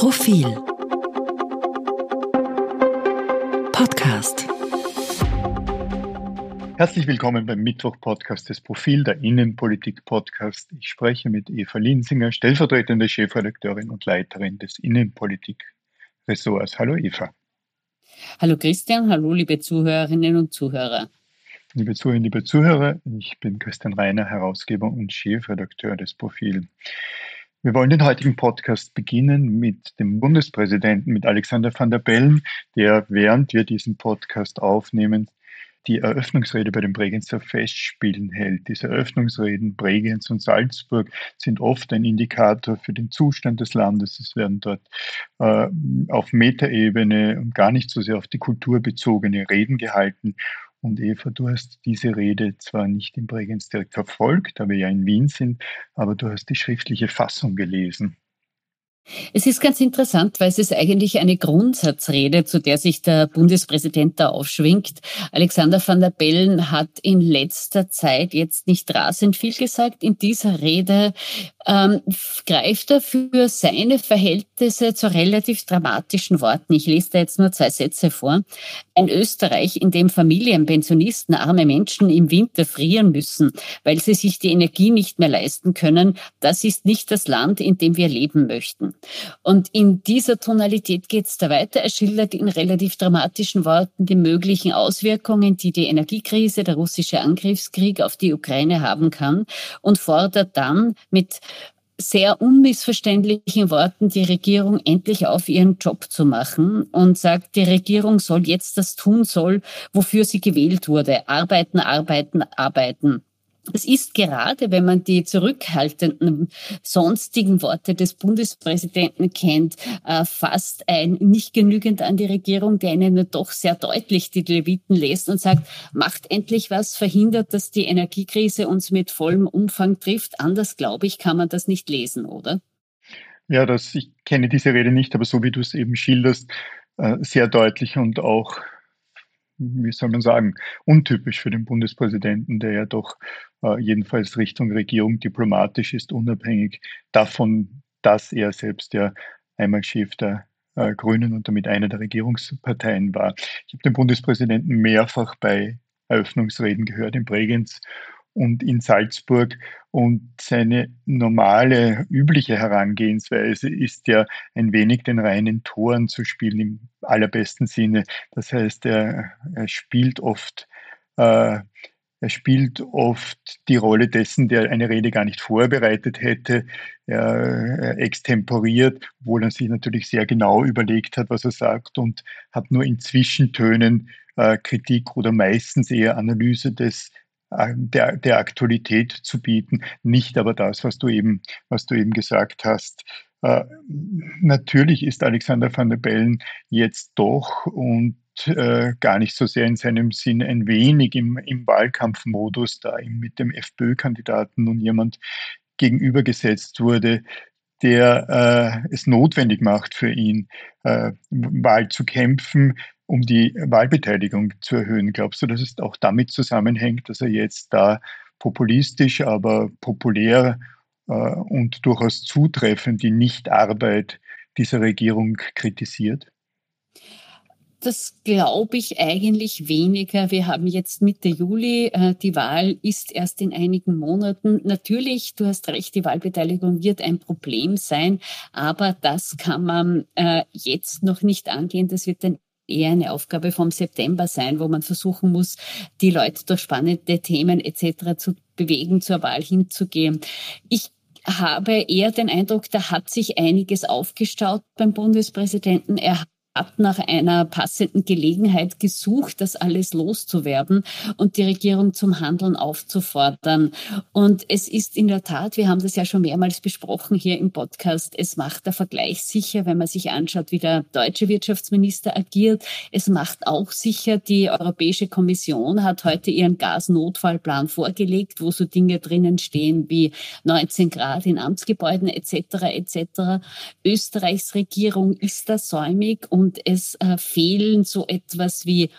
Profil Podcast Herzlich willkommen beim Mittwoch-Podcast des Profil der Innenpolitik-Podcast. Ich spreche mit Eva Linsinger, stellvertretende Chefredakteurin und Leiterin des Innenpolitik-Ressorts. Hallo Eva. Hallo Christian, hallo liebe Zuhörerinnen und Zuhörer. Liebe Zuhörerinnen, liebe Zuhörer, ich bin Christian Reiner, Herausgeber und Chefredakteur des Profil. Wir wollen den heutigen Podcast beginnen mit dem Bundespräsidenten, mit Alexander van der Bellen, der, während wir diesen Podcast aufnehmen, die Eröffnungsrede bei den Bregenzer Festspielen hält. Diese Eröffnungsreden Bregenz und Salzburg sind oft ein Indikator für den Zustand des Landes. Es werden dort äh, auf Metaebene und gar nicht so sehr auf die Kultur bezogene Reden gehalten. Und Eva, du hast diese Rede zwar nicht in Bregenz direkt verfolgt, da wir ja in Wien sind, aber du hast die schriftliche Fassung gelesen. Es ist ganz interessant, weil es ist eigentlich eine Grundsatzrede, zu der sich der Bundespräsident da aufschwingt. Alexander van der Bellen hat in letzter Zeit jetzt nicht rasend viel gesagt. In dieser Rede ähm, greift er für seine Verhältnisse zu relativ dramatischen Worten. Ich lese da jetzt nur zwei Sätze vor. Ein Österreich, in dem Familien, Pensionisten, arme Menschen im Winter frieren müssen, weil sie sich die Energie nicht mehr leisten können, das ist nicht das Land, in dem wir leben möchten. Und in dieser Tonalität geht es da weiter. Er schildert in relativ dramatischen Worten die möglichen Auswirkungen, die die Energiekrise, der russische Angriffskrieg auf die Ukraine haben kann und fordert dann mit sehr unmissverständlichen Worten die Regierung endlich auf, ihren Job zu machen und sagt, die Regierung soll jetzt das tun soll, wofür sie gewählt wurde. Arbeiten, arbeiten, arbeiten. Es ist gerade, wenn man die zurückhaltenden sonstigen Worte des Bundespräsidenten kennt, äh, fast ein nicht genügend an die Regierung, der ihnen doch sehr deutlich die Leviten lässt und sagt, macht endlich was, verhindert, dass die Energiekrise uns mit vollem Umfang trifft. Anders, glaube ich, kann man das nicht lesen, oder? Ja, das, ich kenne diese Rede nicht, aber so wie du es eben schilderst, äh, sehr deutlich und auch wie soll man sagen, untypisch für den Bundespräsidenten, der ja doch äh, jedenfalls Richtung Regierung diplomatisch ist, unabhängig davon, dass er selbst ja einmal Chef der äh, Grünen und damit einer der Regierungsparteien war. Ich habe den Bundespräsidenten mehrfach bei Eröffnungsreden gehört in Bregenz und in Salzburg. Und seine normale, übliche Herangehensweise ist ja ein wenig den reinen Toren zu spielen im allerbesten Sinne. Das heißt, er, er spielt oft äh, er spielt oft die Rolle dessen, der eine Rede gar nicht vorbereitet hätte. Er extemporiert, obwohl er sich natürlich sehr genau überlegt hat, was er sagt und hat nur in Zwischentönen äh, Kritik oder meistens eher Analyse des der, der Aktualität zu bieten, nicht aber das, was du eben, was du eben gesagt hast. Äh, natürlich ist Alexander van der Bellen jetzt doch und äh, gar nicht so sehr in seinem Sinn ein wenig im, im Wahlkampfmodus, da ihm mit dem FPÖ-Kandidaten nun jemand gegenübergesetzt wurde, der äh, es notwendig macht für ihn, äh, Wahl zu kämpfen, um die Wahlbeteiligung zu erhöhen. Glaubst du, dass es auch damit zusammenhängt, dass er jetzt da populistisch, aber populär äh, und durchaus zutreffend die Nichtarbeit dieser Regierung kritisiert? Das glaube ich eigentlich weniger. Wir haben jetzt Mitte Juli, äh, die Wahl ist erst in einigen Monaten. Natürlich, du hast recht, die Wahlbeteiligung wird ein Problem sein, aber das kann man äh, jetzt noch nicht angehen. Das wird dann eher eine Aufgabe vom September sein, wo man versuchen muss, die Leute durch spannende Themen etc. zu bewegen, zur Wahl hinzugehen. Ich habe eher den Eindruck, da hat sich einiges aufgestaut beim Bundespräsidenten. Er hat nach einer passenden Gelegenheit gesucht, das alles loszuwerden und die Regierung zum Handeln aufzufordern. Und es ist in der Tat, wir haben das ja schon mehrmals besprochen hier im Podcast, es macht der Vergleich sicher, wenn man sich anschaut, wie der deutsche Wirtschaftsminister agiert. Es macht auch sicher, die Europäische Kommission hat heute ihren Gasnotfallplan vorgelegt, wo so Dinge drinnen stehen wie 19 Grad in Amtsgebäuden etc. etc. Österreichs Regierung ist da säumig und es äh, fehlen so etwas wie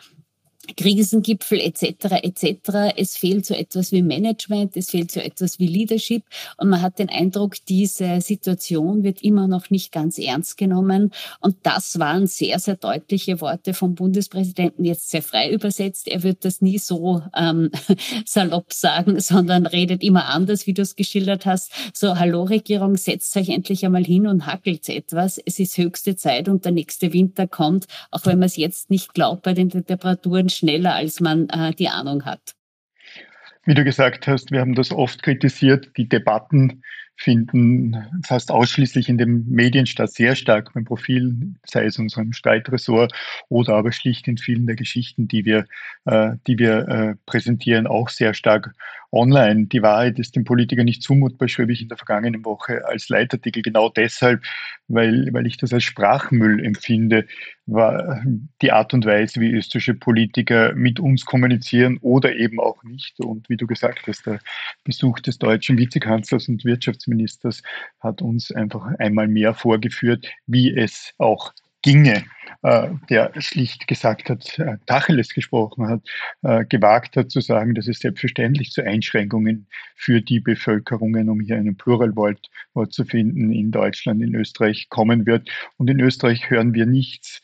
Krisengipfel etc. etc. Es fehlt so etwas wie Management, es fehlt so etwas wie Leadership und man hat den Eindruck, diese Situation wird immer noch nicht ganz ernst genommen und das waren sehr, sehr deutliche Worte vom Bundespräsidenten, jetzt sehr frei übersetzt. Er wird das nie so ähm, salopp sagen, sondern redet immer anders, wie du es geschildert hast. So, hallo Regierung, setzt euch endlich einmal hin und hackelt etwas. Es ist höchste Zeit und der nächste Winter kommt, auch wenn man es jetzt nicht glaubt bei den Temperaturen schneller, als man äh, die Ahnung hat. Wie du gesagt hast, wir haben das oft kritisiert, die Debatten finden fast ausschließlich in den Medien statt, sehr stark beim Profil, sei es unserem Streitressort oder aber schlicht in vielen der Geschichten, die wir, äh, die wir äh, präsentieren, auch sehr stark online. Die Wahrheit ist dem Politiker nicht zumutbar, schrieb ich in der vergangenen Woche als Leitartikel genau deshalb, weil, weil ich das als Sprachmüll empfinde, war die Art und Weise, wie österreichische Politiker mit uns kommunizieren oder eben auch nicht. Und wie du gesagt hast, der Besuch des deutschen Vizekanzlers und Wirtschaftsministers hat uns einfach einmal mehr vorgeführt, wie es auch ginge, äh, der schlicht gesagt hat, äh, Tacheles gesprochen hat, äh, gewagt hat zu sagen, dass es selbstverständlich zu Einschränkungen für die Bevölkerungen, um hier einen Pluralwort zu finden, in Deutschland, in Österreich kommen wird. Und in Österreich hören wir nichts,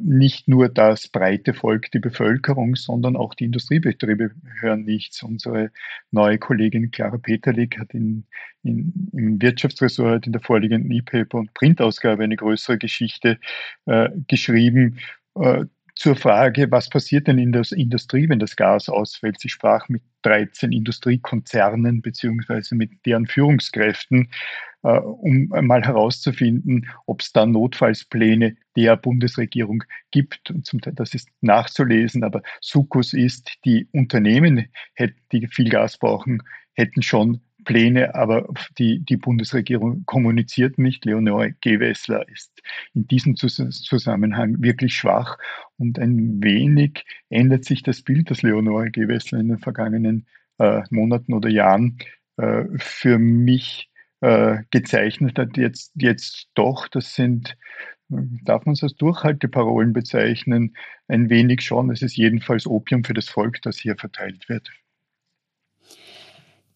nicht nur das breite Volk, die Bevölkerung, sondern auch die Industriebetriebe hören nichts. Unsere neue Kollegin Clara Peterlik hat in, in, im Wirtschaftsressort in der vorliegenden E-Paper und Printausgabe eine größere Geschichte äh, geschrieben äh, zur Frage, was passiert denn in der Industrie, wenn das Gas ausfällt. Sie sprach mit 13 Industriekonzernen beziehungsweise mit deren Führungskräften, äh, um mal herauszufinden, ob es da Notfallspläne der Bundesregierung gibt. Und zum Teil, das ist nachzulesen, aber Sukkus ist, die Unternehmen, die viel Gas brauchen, hätten schon Pläne, aber die, die Bundesregierung kommuniziert nicht. Leonore Gewessler ist in diesem Zusammenhang wirklich schwach und ein wenig ändert sich das Bild, das Leonore Gewessler in den vergangenen äh, Monaten oder Jahren äh, für mich äh, gezeichnet hat. Jetzt, jetzt doch, das sind darf man es als Durchhalteparolen bezeichnen, ein wenig schon. Es ist jedenfalls Opium für das Volk, das hier verteilt wird.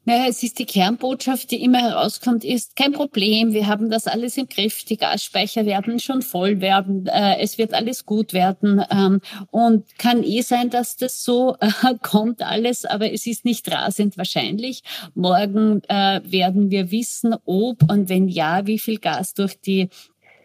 Naja, es ist die Kernbotschaft, die immer herauskommt, ist kein Problem, wir haben das alles im Griff, die Gasspeicher werden schon voll werden, äh, es wird alles gut werden ähm, und kann eh sein, dass das so äh, kommt alles, aber es ist nicht rasend wahrscheinlich. Morgen äh, werden wir wissen, ob und wenn ja, wie viel Gas durch die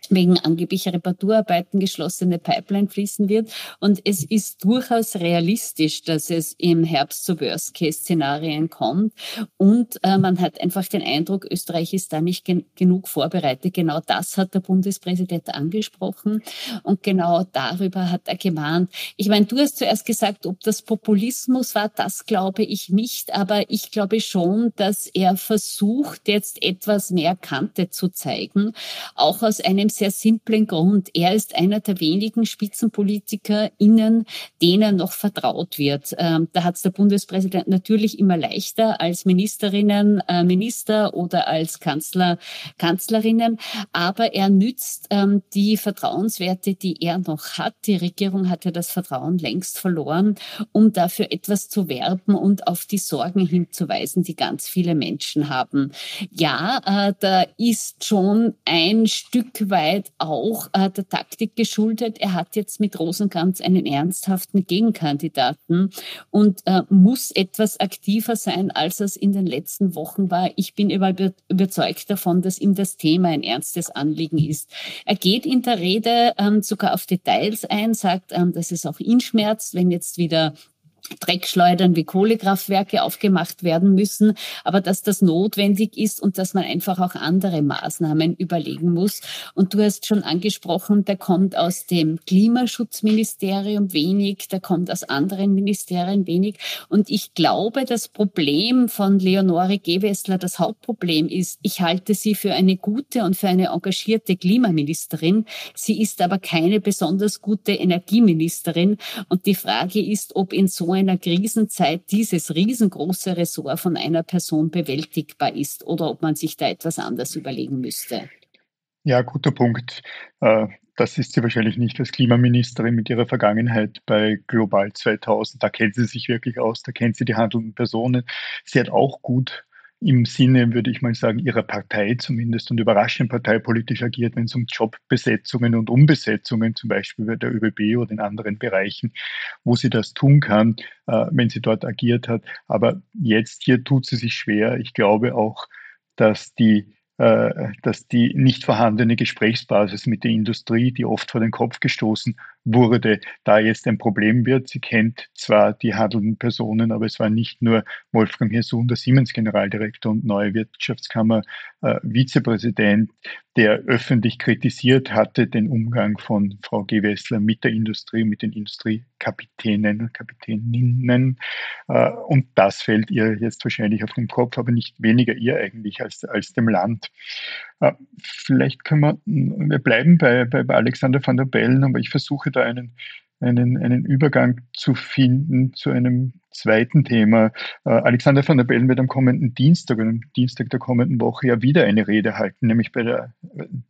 wegen angeblicher Reparaturarbeiten geschlossene Pipeline fließen wird. Und es ist durchaus realistisch, dass es im Herbst zu Worst-Case-Szenarien kommt. Und äh, man hat einfach den Eindruck, Österreich ist da nicht gen genug vorbereitet. Genau das hat der Bundespräsident angesprochen. Und genau darüber hat er gemahnt. Ich meine, du hast zuerst gesagt, ob das Populismus war, das glaube ich nicht. Aber ich glaube schon, dass er versucht, jetzt etwas mehr Kante zu zeigen. Auch aus einem sehr simplen Grund. Er ist einer der wenigen SpitzenpolitikerInnen, denen noch vertraut wird. Ähm, da hat es der Bundespräsident natürlich immer leichter als Ministerinnen, äh, Minister oder als Kanzler, Kanzlerinnen. Aber er nützt ähm, die Vertrauenswerte, die er noch hat. Die Regierung hat ja das Vertrauen längst verloren, um dafür etwas zu werben und auf die Sorgen hinzuweisen, die ganz viele Menschen haben. Ja, äh, da ist schon ein Stück weit Zeit auch äh, der Taktik geschuldet. Er hat jetzt mit Rosenkranz einen ernsthaften Gegenkandidaten und äh, muss etwas aktiver sein, als es in den letzten Wochen war. Ich bin überzeugt davon, dass ihm das Thema ein ernstes Anliegen ist. Er geht in der Rede ähm, sogar auf Details ein, sagt, ähm, dass es auch ihn schmerzt, wenn jetzt wieder Dreckschleudern wie Kohlekraftwerke aufgemacht werden müssen, aber dass das notwendig ist und dass man einfach auch andere Maßnahmen überlegen muss. Und du hast schon angesprochen, der kommt aus dem Klimaschutzministerium wenig, der kommt aus anderen Ministerien wenig. Und ich glaube, das Problem von Leonore Gewessler, das Hauptproblem ist, ich halte sie für eine gute und für eine engagierte Klimaministerin. Sie ist aber keine besonders gute Energieministerin. Und die Frage ist, ob in so einer Krisenzeit dieses riesengroße Ressort von einer Person bewältigbar ist oder ob man sich da etwas anders überlegen müsste. Ja, guter Punkt. Äh, das ist sie wahrscheinlich nicht als Klimaministerin mit ihrer Vergangenheit bei Global 2000. Da kennt sie sich wirklich aus, da kennt sie die handelnden Personen. Sie hat auch gut im Sinne, würde ich mal sagen, ihrer Partei zumindest und überraschend parteipolitisch agiert, wenn es um Jobbesetzungen und Umbesetzungen zum Beispiel bei der ÖBB oder in anderen Bereichen, wo sie das tun kann, äh, wenn sie dort agiert hat. Aber jetzt hier tut sie sich schwer. Ich glaube auch, dass die äh, dass die nicht vorhandene Gesprächsbasis mit der Industrie, die oft vor den Kopf gestoßen wurde, da jetzt ein Problem wird. Sie kennt zwar die handelnden Personen, aber es war nicht nur Wolfgang Hirsun, der Siemens-Generaldirektor und neue Wirtschaftskammer äh, der öffentlich kritisiert hatte den Umgang von Frau Gewessler mit der Industrie, mit den Industriekapitänen und Kapitäninnen. Äh, und das fällt ihr jetzt wahrscheinlich auf den Kopf, aber nicht weniger ihr eigentlich als, als dem Land. Äh, vielleicht können wir, wir bleiben bei, bei Alexander van der Bellen, aber ich versuche da einen, einen, einen Übergang zu finden zu einem zweiten Thema. Äh, Alexander van der Bellen wird am kommenden Dienstag, am Dienstag der kommenden Woche ja wieder eine Rede halten, nämlich bei der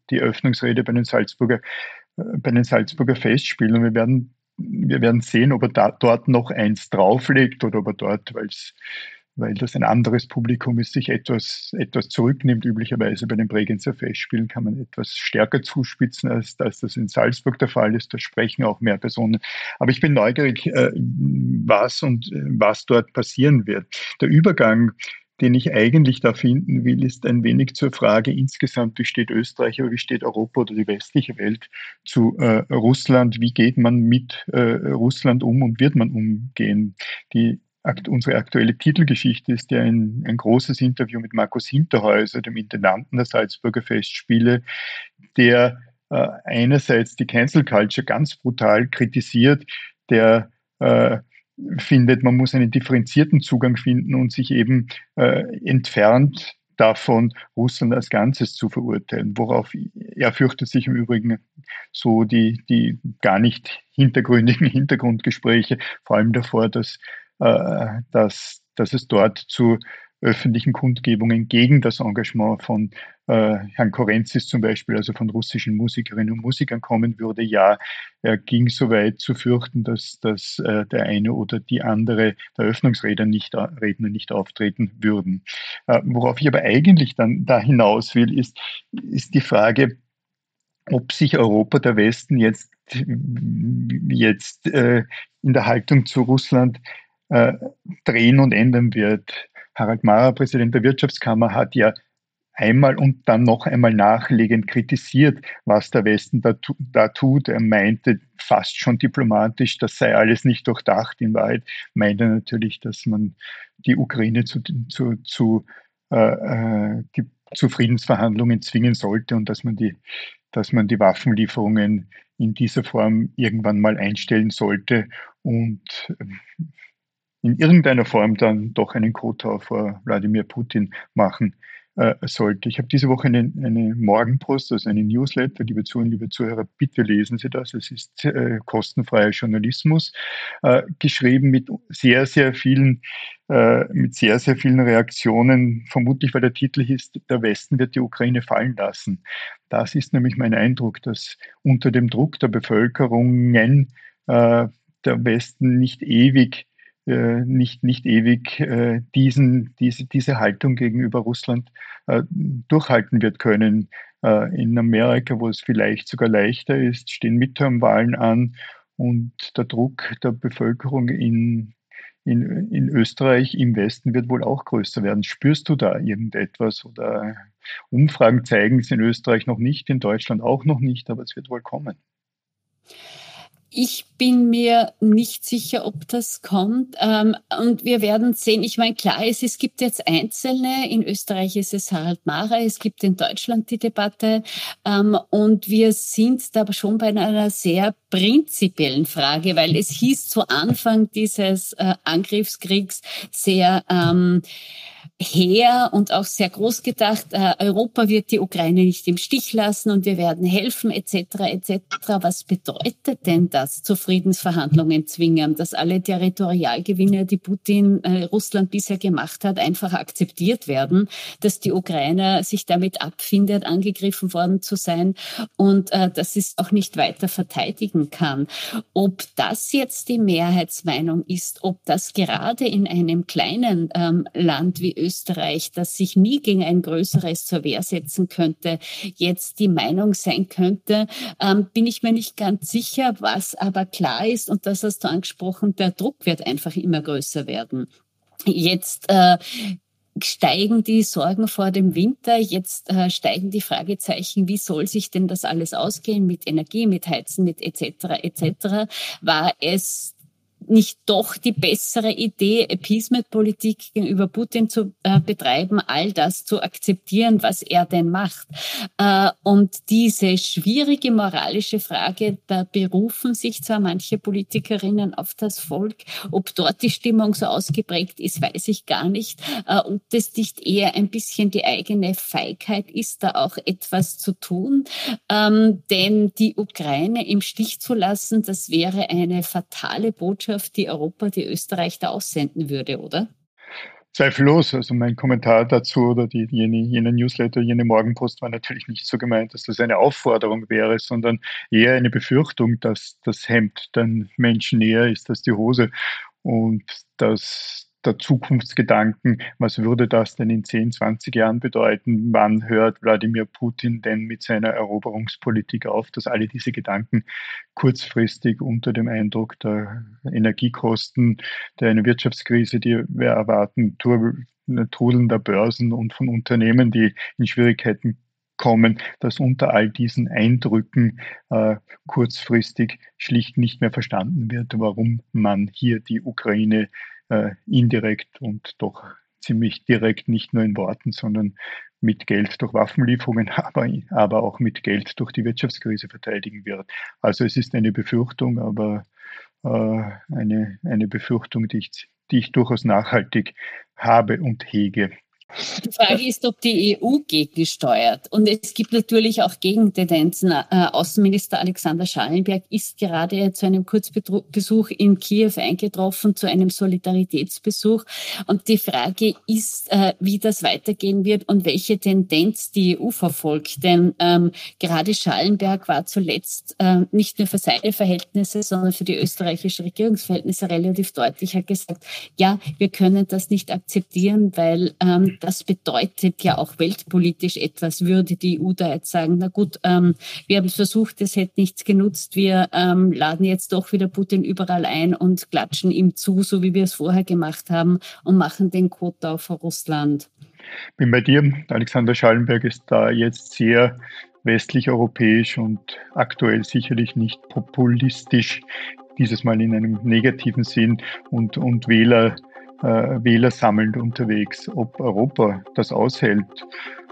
die Eröffnungsrede bei den Salzburger, äh, bei den Salzburger Festspielen. Und wir werden, wir werden sehen, ob er da, dort noch eins drauflegt oder ob er dort, weil es weil das ein anderes Publikum ist, sich etwas, etwas zurücknimmt. Üblicherweise bei den Bregenzer Festspielen kann man etwas stärker zuspitzen, als, als das in Salzburg der Fall ist. Da sprechen auch mehr Personen. Aber ich bin neugierig, äh, was und äh, was dort passieren wird. Der Übergang den ich eigentlich da finden will, ist ein wenig zur Frage insgesamt, wie steht Österreich oder wie steht Europa oder die westliche Welt zu äh, Russland? Wie geht man mit äh, Russland um und wird man umgehen? Die unsere aktuelle Titelgeschichte ist ja ein, ein großes Interview mit Markus Hinterhäuser, dem Intendanten der Salzburger Festspiele, der äh, einerseits die Cancel Culture ganz brutal kritisiert, der äh, findet, man muss einen differenzierten Zugang finden und sich eben äh, entfernt davon, Russland als Ganzes zu verurteilen, worauf er fürchtet sich im Übrigen so die, die gar nicht hintergründigen Hintergrundgespräche, vor allem davor, dass äh, dass, dass es dort zu öffentlichen Kundgebungen gegen das Engagement von äh, Herrn Korenzis zum Beispiel, also von russischen Musikerinnen und Musikern kommen würde. Ja, er ging so weit zu fürchten, dass, dass äh, der eine oder die andere der Eröffnungsredner nicht, Redner nicht auftreten würden. Worauf ich aber eigentlich dann da hinaus will, ist, ist die Frage, ob sich Europa, der Westen jetzt, jetzt in der Haltung zu Russland äh, drehen und ändern wird. Harald Mara, Präsident der Wirtschaftskammer, hat ja einmal und dann noch einmal nachlegend kritisiert, was der Westen da, da, tut. Er meinte fast schon diplomatisch, das sei alles nicht durchdacht. In Wahrheit meinte er natürlich, dass man die Ukraine zu, zu, zu, äh, äh, zu Friedensverhandlungen zwingen sollte und dass man die, dass man die Waffenlieferungen in dieser Form irgendwann mal einstellen sollte. Und in irgendeiner Form dann doch einen Kotau vor Wladimir Putin machen äh, sollte. Ich habe diese Woche eine, eine Morgenpost, also eine Newsletter, liebe Zuhörer, liebe Zuhörer, bitte lesen Sie das. Es ist äh, kostenfreier Journalismus, äh, geschrieben mit sehr, sehr vielen, äh, mit sehr, sehr vielen Reaktionen, vermutlich weil der Titel ist, der Westen wird die Ukraine fallen lassen. Das ist nämlich mein Eindruck, dass unter dem Druck der Bevölkerungen äh, der Westen nicht ewig nicht, nicht ewig äh, diesen, diese, diese Haltung gegenüber Russland äh, durchhalten wird können. Äh, in Amerika, wo es vielleicht sogar leichter ist, stehen Midterm-Wahlen an und der Druck der Bevölkerung in, in, in Österreich im Westen wird wohl auch größer werden. Spürst du da irgendetwas? Oder Umfragen zeigen es in Österreich noch nicht, in Deutschland auch noch nicht, aber es wird wohl kommen. Ich bin mir nicht sicher, ob das kommt. Ähm, und wir werden sehen. Ich meine, klar ist, es gibt jetzt Einzelne. In Österreich ist es Harald Mara. Es gibt in Deutschland die Debatte. Ähm, und wir sind da schon bei einer sehr prinzipiellen Frage, weil es hieß zu Anfang dieses äh, Angriffskriegs sehr, her und auch sehr groß gedacht, äh, Europa wird die Ukraine nicht im Stich lassen und wir werden helfen etc. etc. Was bedeutet denn das, zu Friedensverhandlungen zwingen, dass alle Territorialgewinne, die Putin äh, Russland bisher gemacht hat, einfach akzeptiert werden, dass die Ukraine sich damit abfindet, angegriffen worden zu sein und äh, dass es auch nicht weiter verteidigen kann. Ob das jetzt die Mehrheitsmeinung ist, ob das gerade in einem kleinen ähm, Land wie Österreich, das sich nie gegen ein größeres zur Wehr setzen könnte, jetzt die Meinung sein könnte, ähm, bin ich mir nicht ganz sicher. Was aber klar ist, und das hast du angesprochen, der Druck wird einfach immer größer werden. Jetzt äh, steigen die Sorgen vor dem Winter, jetzt äh, steigen die Fragezeichen, wie soll sich denn das alles ausgehen mit Energie, mit Heizen, mit etc. etc. War es nicht doch die bessere Idee, Appeasement-Politik gegenüber Putin zu äh, betreiben, all das zu akzeptieren, was er denn macht. Äh, und diese schwierige moralische Frage, da berufen sich zwar manche Politikerinnen auf das Volk, ob dort die Stimmung so ausgeprägt ist, weiß ich gar nicht. Äh, ob das nicht eher ein bisschen die eigene Feigheit ist, da auch etwas zu tun. Ähm, denn die Ukraine im Stich zu lassen, das wäre eine fatale Botschaft Botschaft, die Europa, die Österreich da aussenden würde, oder? Zweifellos. Also mein Kommentar dazu oder die, jene, jene Newsletter, jene Morgenpost war natürlich nicht so gemeint, dass das eine Aufforderung wäre, sondern eher eine Befürchtung, dass das Hemd den Menschen näher ist als die Hose und dass der Zukunftsgedanken, was würde das denn in 10, 20 Jahren bedeuten? Wann hört Wladimir Putin denn mit seiner Eroberungspolitik auf, dass alle diese Gedanken kurzfristig unter dem Eindruck der Energiekosten, der Wirtschaftskrise, die wir erwarten, Trudeln der Börsen und von Unternehmen, die in Schwierigkeiten kommen, dass unter all diesen Eindrücken äh, kurzfristig schlicht nicht mehr verstanden wird, warum man hier die Ukraine äh, indirekt und doch ziemlich direkt, nicht nur in Worten, sondern mit Geld durch Waffenlieferungen, aber, aber auch mit Geld durch die Wirtschaftskrise verteidigen wird. Also es ist eine Befürchtung, aber äh, eine, eine Befürchtung, die ich, die ich durchaus nachhaltig habe und hege. Die Frage ist, ob die EU gegensteuert. Und es gibt natürlich auch Gegentendenzen. Äh, Außenminister Alexander Schallenberg ist gerade zu einem Kurzbesuch in Kiew eingetroffen, zu einem Solidaritätsbesuch. Und die Frage ist, äh, wie das weitergehen wird und welche Tendenz die EU verfolgt. Denn ähm, gerade Schallenberg war zuletzt äh, nicht nur für seine Verhältnisse, sondern für die österreichische Regierungsverhältnisse relativ deutlich hat gesagt, ja, wir können das nicht akzeptieren, weil ähm, das bedeutet ja auch weltpolitisch etwas. Würde die EU da jetzt sagen, na gut, ähm, wir haben es versucht, es hätte nichts genutzt, wir ähm, laden jetzt doch wieder Putin überall ein und klatschen ihm zu, so wie wir es vorher gemacht haben und machen den Quota auf Russland. Bin bei dir. Alexander Schallenberg ist da jetzt sehr westlich-europäisch und aktuell sicherlich nicht populistisch, dieses Mal in einem negativen Sinn und, und Wähler äh, Wähler sammelnd unterwegs. Ob Europa das aushält,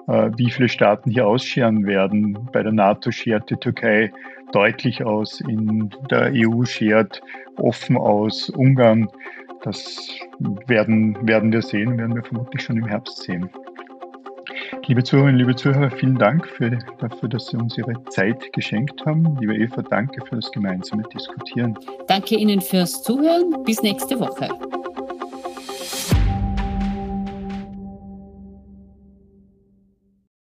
äh, wie viele Staaten hier ausscheren werden. Bei der NATO schert die Türkei deutlich aus, in der EU schert offen aus, Ungarn. Das werden, werden wir sehen, werden wir vermutlich schon im Herbst sehen. Liebe Zuhörerinnen, liebe Zuhörer, vielen Dank für, dafür, dass Sie uns Ihre Zeit geschenkt haben. Liebe Eva, danke für das gemeinsame Diskutieren. Danke Ihnen fürs Zuhören. Bis nächste Woche.